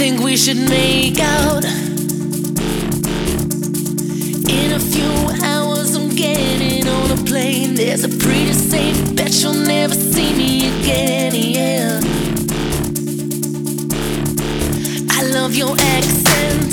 think we should make out. In a few hours, I'm getting on a plane. There's a pretty safe bet you'll never see me again. Yeah. I love your accent.